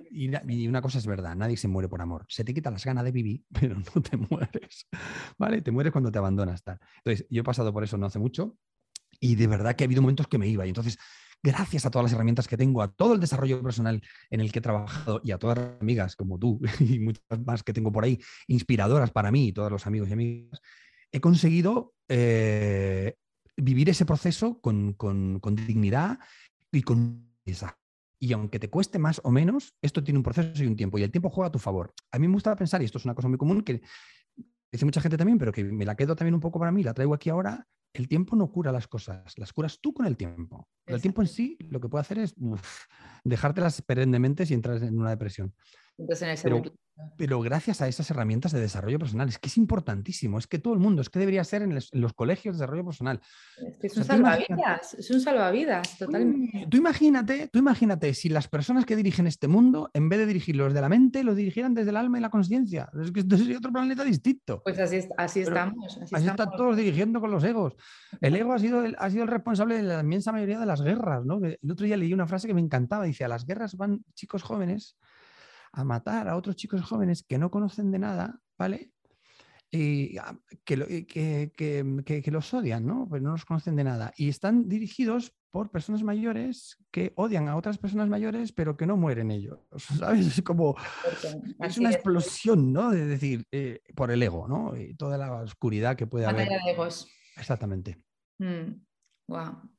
y, una cosa es verdad, nadie se muere por amor. Se te quita las ganas de vivir, pero no te mueres. ¿Vale? Te mueres cuando te abandonas. Tal. Entonces yo he pasado por eso no hace mucho y de verdad que ha habido momentos que me iba. Y entonces gracias a todas las herramientas que tengo, a todo el desarrollo personal en el que he trabajado y a todas las amigas como tú y muchas más que tengo por ahí, inspiradoras para mí y todos los amigos y amigas, he conseguido eh, vivir ese proceso con, dignidad y con y aunque te cueste más o menos, esto tiene un proceso y un tiempo, y el tiempo juega a tu favor. A mí me gusta pensar, y esto es una cosa muy común que dice mucha gente también, pero que me la quedo también un poco para mí, la traigo aquí ahora, el tiempo no cura las cosas, las curas tú con el tiempo. el tiempo en sí lo que puede hacer es dejártelas perennemente si entras en una depresión. Entonces, pero, gracias a esas herramientas de desarrollo personal, es que es importantísimo, es que todo el mundo, es que debería ser en, los colegios de desarrollo personal. Es que es un salvavidas, es un salvavidas, totalmente. Tú imagínate, tú imagínate si las personas que dirigen este mundo, en vez de dirigirlos de la mente, lo dirigieran desde el alma y la conciencia. Es que esto sería otro planeta distinto. Pues así, así estamos. Así, están todos dirigiendo con los egos. El ego ha sido el, ha sido el responsable de la inmensa mayoría de las guerras. ¿no? El otro día leí una frase que me encantaba, dice, a las guerras van chicos jóvenes a matar a otros chicos jóvenes que no conocen de nada, ¿vale? Y que, que, los odian, ¿no? Pues no los conocen de nada. Y están dirigidos por personas mayores que odian a otras personas mayores, pero que no mueren ellos. ¿Sabes? Es como. Es una explosión, ¿no? De decir, eh, por el ego, ¿no? Y toda la oscuridad que puede haber. De egos. Exactamente. wow.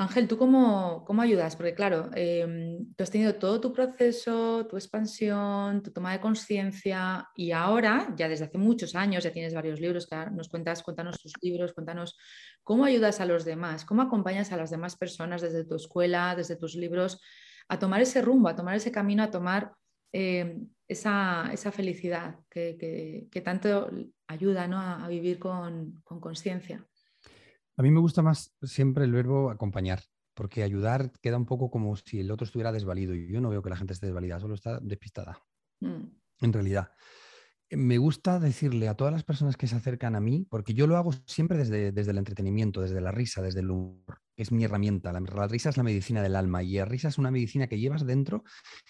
Ángel, ¿tú cómo, ayudas? Porque claro, em, tú has tenido todo tu proceso, tu expansión, tu toma de conciencia y ahora, ya desde hace muchos años, ya tienes varios libros, que nos cuentas, cuéntanos tus libros, cuéntanos cómo ayudas a los demás, cómo acompañas a las demás personas desde tu escuela, desde tus libros, a tomar ese rumbo, a tomar ese camino, a tomar em, esa, felicidad que, tanto ayuda a, vivir con conciencia. A mí me gusta más siempre el verbo acompañar, porque ayudar queda un poco como si el otro estuviera desvalido. Y yo no veo que la gente esté desvalida, solo está despistada. Mm. En realidad. Me gusta decirle a todas las personas que se acercan a mí, porque yo lo hago siempre desde, desde el entretenimiento, desde la risa, desde el humor, es mi herramienta. La, la, risa es la medicina del alma y la risa es una medicina que llevas dentro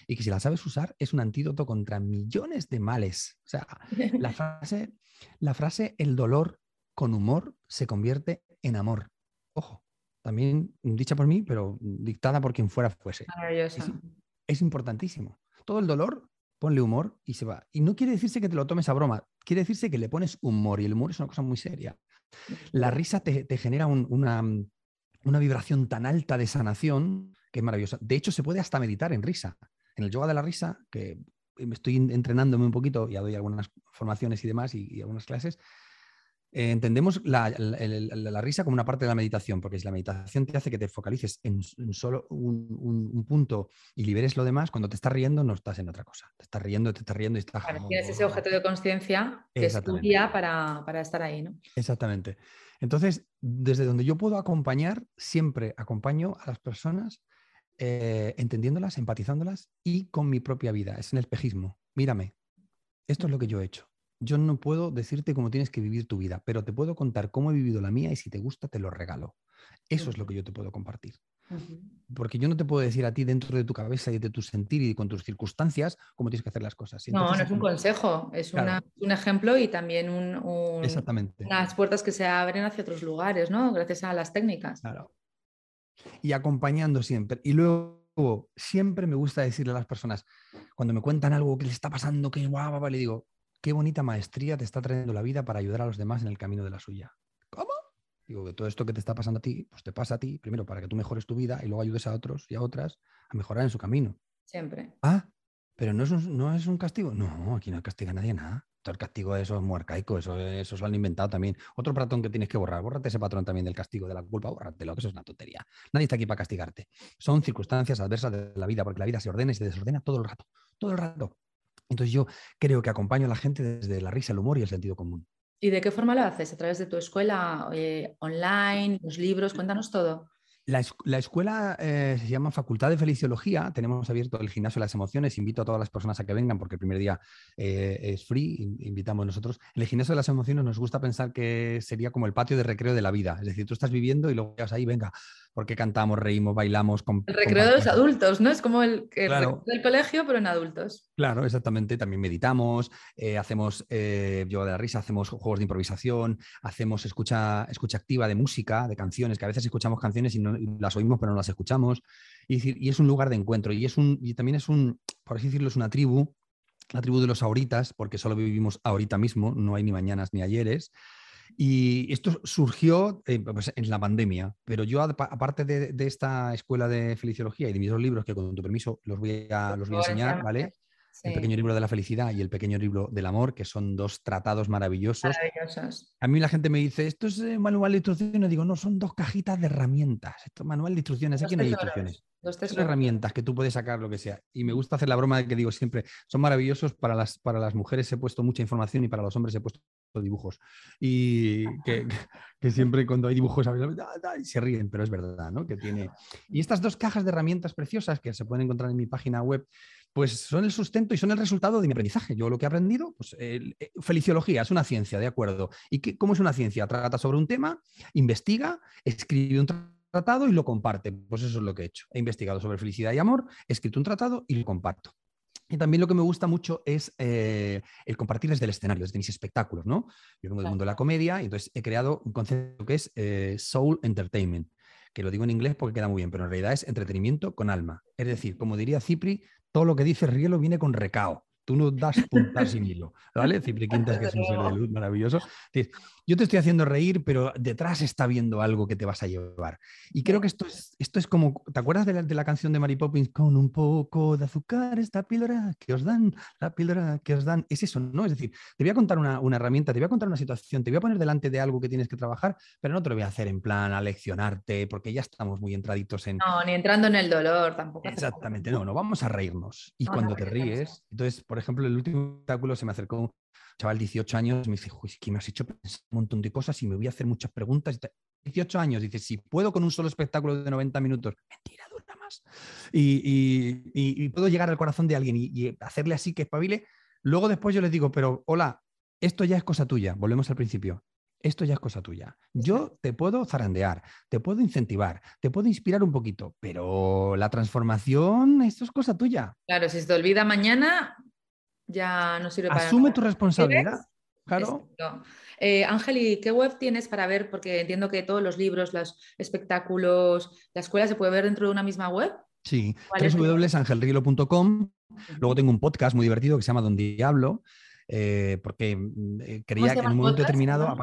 y que si la sabes usar es un antídoto contra millones de males. O sea, la frase, la frase el dolor con humor se convierte en amor. Ojo, también dicha por mí, pero dictada por quien fuera fuese. Es, importantísimo. Todo el dolor, ponle humor y se va. Y no quiere decirse que te lo tomes a broma, quiere decirse que le pones humor y el humor es una cosa muy seria. La risa te, genera una, una vibración tan alta de sanación que es maravillosa. De hecho, se puede hasta meditar en risa. En el yoga de la risa, que estoy entrenándome un poquito, ya doy algunas formaciones y demás y algunas clases, eh, entendemos la, risa como una parte de la meditación, porque si la meditación te hace que te focalices en, solo un, punto y liberes lo demás, cuando te estás riendo no estás en otra cosa. Te estás riendo, te estás riendo y estás... tienes ese objeto de conciencia que es tu guía para, estar ahí, ¿no? Exactamente. Entonces, desde donde yo puedo acompañar, siempre acompaño a las personas eh, entendiéndolas, empatizándolas y con mi propia vida. Es en el espejismo. Mírame, esto es lo que yo he hecho yo no puedo decirte cómo tienes que vivir tu vida, pero te puedo contar cómo he vivido la mía y si te gusta te lo regalo. Eso es lo que yo te puedo compartir. Porque yo no te puedo decir a ti dentro de tu cabeza y de tu sentir y con tus circunstancias cómo tienes que hacer las cosas. no, no es un consejo, es un ejemplo y también un, Exactamente. unas puertas que se abren hacia otros lugares, ¿no? Gracias a las técnicas. Claro. Y acompañando siempre. Y luego, siempre me gusta decirle a las personas, cuando me cuentan algo que les está pasando, que guau, le digo, qué bonita maestría te está trayendo la vida para ayudar a los demás en el camino de la suya. Digo que todo esto que te está pasando a ti, pues te pasa a ti, primero para que tú mejores tu vida y luego ayudes a otros y a otras a mejorar en su camino. Siempre. Ah, pero no es un, no es un castigo. No, aquí no castiga a nadie nada. Todo el castigo eso es muy arcaico, eso, eso lo han inventado también. Otro patrón que tienes que borrar, bórrate ese patrón también del castigo, de la culpa, bórratelo, que eso es una tontería. Nadie está aquí para castigarte. Son circunstancias adversas de la vida, porque la vida se ordena y se desordena todo el rato, todo el rato. Entonces yo creo que acompaño a la gente desde la risa, el humor y el sentido común. ¿Y de qué forma lo haces? ¿A través de tu escuela eh, online, los libros? Cuéntanos todo. La, escuela eh, se llama Facultad de Feliciología. Tenemos abierto el gimnasio de las emociones. Invito a todas las personas a que vengan porque el primer día eh, es free. Invitamos nosotros. En el gimnasio de las emociones nos gusta pensar que sería como el patio de recreo de la vida. Es decir, tú estás viviendo y luego vas ahí, venga, porque cantamos, reímos, bailamos. el recreo de los adultos, ¿no? Es como el, del colegio, pero en adultos. Claro, exactamente. También meditamos, eh, hacemos yoga de la risa, hacemos juegos de improvisación, hacemos escucha, escucha activa de música, de canciones, que a veces escuchamos canciones y no las oímos pero no las escuchamos. Y, es un lugar de encuentro y, es un, y también es un, por así decirlo, es una tribu, la tribu de los ahoritas, porque solo vivimos ahorita mismo, no hay ni mañanas ni ayeres. Y esto surgió eh, pues, en la pandemia, pero yo aparte de, esta escuela de feliciología y de mis dos libros, que con tu permiso los voy a, los voy a enseñar, ¿vale? El pequeño libro de la felicidad y el pequeño libro del amor, que son dos tratados maravillosos. A mí la gente me dice, esto es eh, manual de instrucciones. Digo, no, son dos cajitas de herramientas. Esto es manual de instrucciones. Aquí no hay instrucciones. Dos herramientas que tú puedes sacar lo que sea. Y me gusta hacer la broma de que digo siempre, son maravillosos para las, para las mujeres he puesto mucha información y para los hombres he puesto dibujos. Y que, que siempre cuando hay dibujos se ríen, pero es verdad, ¿no? Que tiene... Y estas dos cajas de herramientas preciosas que se pueden encontrar en mi página web, pues son el sustento y son el resultado de mi aprendizaje. Yo lo que he aprendido, pues eh, feliciología es una ciencia, ¿de acuerdo? ¿Y qué, cómo es una ciencia? Trata sobre un tema, investiga, escribe un tratado y lo comparte. Pues eso es lo que he hecho. He investigado sobre felicidad y amor, he escrito un tratado y lo comparto. Y también lo que me gusta mucho es eh, el compartir desde el escenario, desde mis espectáculos, ¿no? Yo vengo del mundo de la comedia y entonces he creado un concepto que es eh, Soul Entertainment, que lo digo en inglés porque queda muy bien, pero en realidad es entretenimiento con alma. Es decir, como diría Cipri, todo lo que dice Rielo viene con recao. Tú no das puntas sin hilo, ¿vale? Cipri Quintas, que es un ser de luz maravilloso. Yo te estoy haciendo reír, pero detrás está viendo algo que te vas a llevar. Y creo que esto es, esto es como, ¿te acuerdas de la, de la canción de Mary Poppins? Con un poco de azúcar, esta píldora que os dan, la píldora que os dan. Es eso, ¿no? Es decir, te voy a contar una, una herramienta, te voy a contar una situación, te voy a poner delante de algo que tienes que trabajar, pero no te lo voy a hacer en plan a leccionarte, porque ya estamos muy entraditos en... No, ni entrando en el dolor tampoco. Exactamente, no, no, vamos a reírnos. Y cuando te ríes, entonces, por ejemplo, el último espectáculo se me acercó chaval de 18 años me dice, es que me has hecho pensar un montón de cosas y me voy a hacer muchas preguntas. 18 años, dice, si puedo con un solo espectáculo de 90 minutos, mentira, dura más. Y, puedo llegar al corazón de alguien y, hacerle así que espabile. Luego después yo les digo, pero hola, esto ya es cosa tuya, volvemos al principio. Esto ya es cosa tuya. Yo te puedo zarandear, te puedo incentivar, te puedo inspirar un poquito, pero la transformación, esto es cosa tuya. Claro, si se te olvida mañana, ya no sirve para Asume tu responsabilidad. Claro. Eh, Ángel, ¿y qué web tienes para ver? Porque entiendo que todos los libros, los espectáculos, la escuela se puede ver dentro de una misma web. Sí, www.angelrilo.com. Luego tengo un podcast muy divertido que se llama Don Diablo, eh, porque mm, eh, creía que en un momento determinado.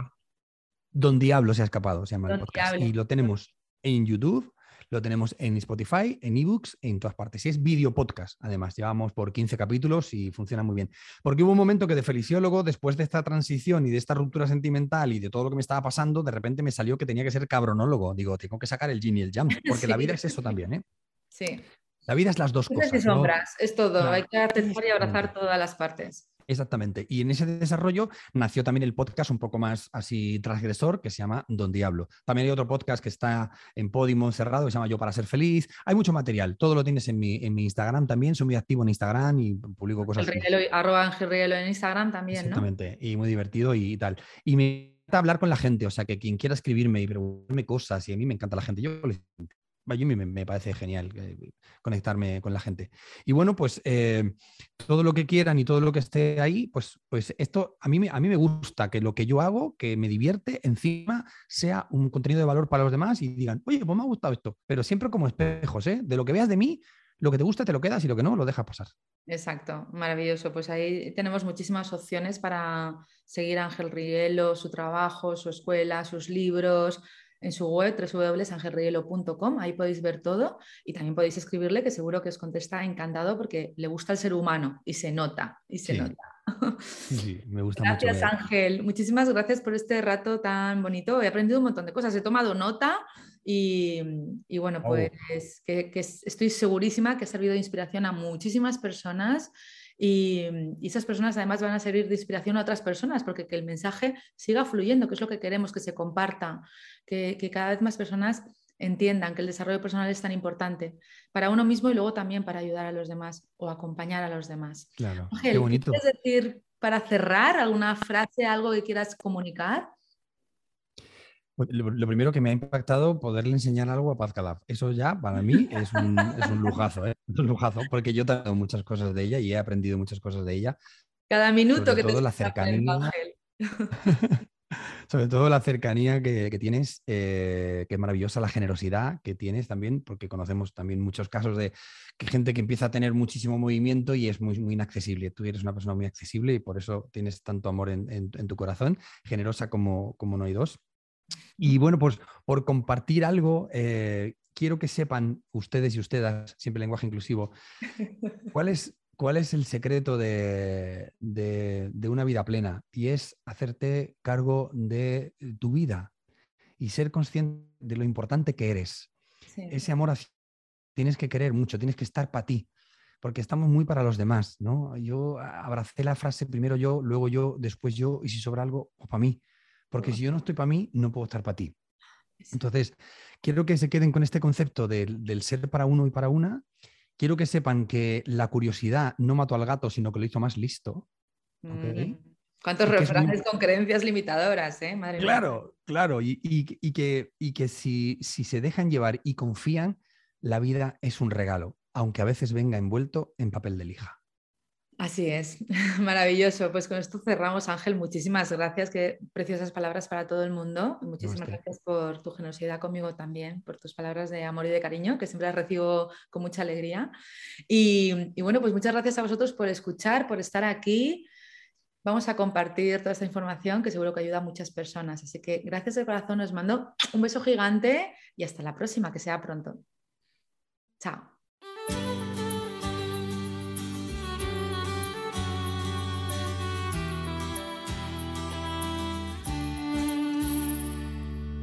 Don Diablo se ha escapado, se llama el podcast. Y lo tenemos en YouTube, lo tenemos en Spotify, en ebooks, en todas partes. Y es video podcast, además. Llevamos por 15 capítulos y funciona muy bien. Porque hubo un momento que de feliciólogo, después de esta transición y de esta ruptura sentimental y de todo lo que me estaba pasando, de repente me salió que tenía que ser cabronólogo. Digo, tengo que sacar el gin y el jam, porque la vida es eso también, ¿eh? Sí. La vida es las dos cosas. Y sombras, es todo. Hay que atentar y abrazar todas las partes. Exactamente. Y en ese desarrollo nació también el podcast un poco más así transgresor que se llama Don Diablo. También hay otro podcast que está en Podimo cerrado que se llama Yo para ser feliz. Hay mucho material. Todo lo tienes en mi, en mi Instagram también. Soy muy activo en Instagram y publico cosas. El arroba Ángel en Instagram también, Exactamente. Y muy divertido y, tal. Y me encanta hablar con la gente. O sea, que quien quiera escribirme y preguntarme cosas, y a mí me encanta la gente, yo les a mí me, parece genial eh, conectarme con la gente. Y bueno, pues eh, todo lo que quieran y todo lo que esté ahí, pues, pues esto a mí, a mí me gusta que lo que yo hago, que me divierte, encima sea un contenido de valor para los demás y digan, oye, pues me ha gustado esto, pero siempre como espejos, ¿eh? De lo que veas de mí, lo que te gusta te lo quedas y lo que no, lo dejas pasar. Exacto, maravilloso. Pues ahí tenemos muchísimas opciones para seguir a Ángel Rielo, su trabajo, su escuela, sus libros, en su web www.angelrielo.com, ahí podéis ver todo y también podéis escribirle que seguro que os contesta encantado porque le gusta el ser humano y se nota, y se nota. Sí, me gusta gracias, mucho. Gracias Ángel, muchísimas gracias por este rato tan bonito, he aprendido un montón de cosas, he tomado nota y, bueno, oh. pues que, que estoy segurísima que ha servido de inspiración a muchísimas personas y, esas personas además van a servir de inspiración a otras personas porque que el mensaje siga fluyendo, que es lo que queremos, que se comparta, que, cada vez más personas entiendan que el desarrollo personal es tan importante para uno mismo y luego también para ayudar a los demás o acompañar a los demás. Claro, qué bonito. ¿Quieres decir para cerrar alguna frase, algo que quieras comunicar? Pues, lo, primero que me ha impactado poderle enseñar algo a Paz Calaf. Eso ya para mí es un, lujazo, ¿eh? un lujazo, porque yo tengo muchas cosas de ella y he aprendido muchas cosas de ella. Cada minuto que todo te la cercanía. sobre todo la cercanía que, tienes, eh, que es maravillosa, la generosidad que tienes también, porque conocemos también muchos casos de que gente que empieza a tener muchísimo movimiento y es muy, muy inaccesible. Tú eres una persona muy accesible y por eso tienes tanto amor en, tu corazón, generosa como, como no hay dos. Y bueno, pues por compartir algo, eh, quiero que sepan ustedes y ustedes, siempre lenguaje inclusivo, cuál es, cuál es el secreto de, una vida plena y es hacerte cargo de tu vida y ser consciente de lo importante que eres. Ese amor tienes que querer mucho, tienes que estar para ti, porque estamos muy para los demás, ¿no? Yo abracé la frase primero yo, luego yo, después yo, y si sobra algo, pues para mí. Porque si yo no estoy para mí, no puedo estar para ti. Entonces, quiero que se queden con este concepto del, ser para uno y para una. Quiero que sepan que la curiosidad no mató al gato, sino que lo hizo más listo. Mm. ¿Cuántos refranes con creencias limitadoras, eh? Madre claro, claro. Y, que, y que si, si se dejan llevar y confían, la vida es un regalo, aunque a veces venga envuelto en papel de lija. Así es, maravilloso. Pues con esto cerramos, Ángel. Muchísimas gracias, qué preciosas palabras para todo el mundo. Muchísimas gracias por tu generosidad conmigo también, por tus palabras de amor y de cariño, que siempre las recibo con mucha alegría. Y, y bueno, pues muchas gracias a vosotros por escuchar, por estar aquí. Vamos a compartir toda esta información que seguro que ayuda a muchas personas. Así que gracias de corazón, os mando un beso gigante y hasta la próxima, que sea pronto. Chao.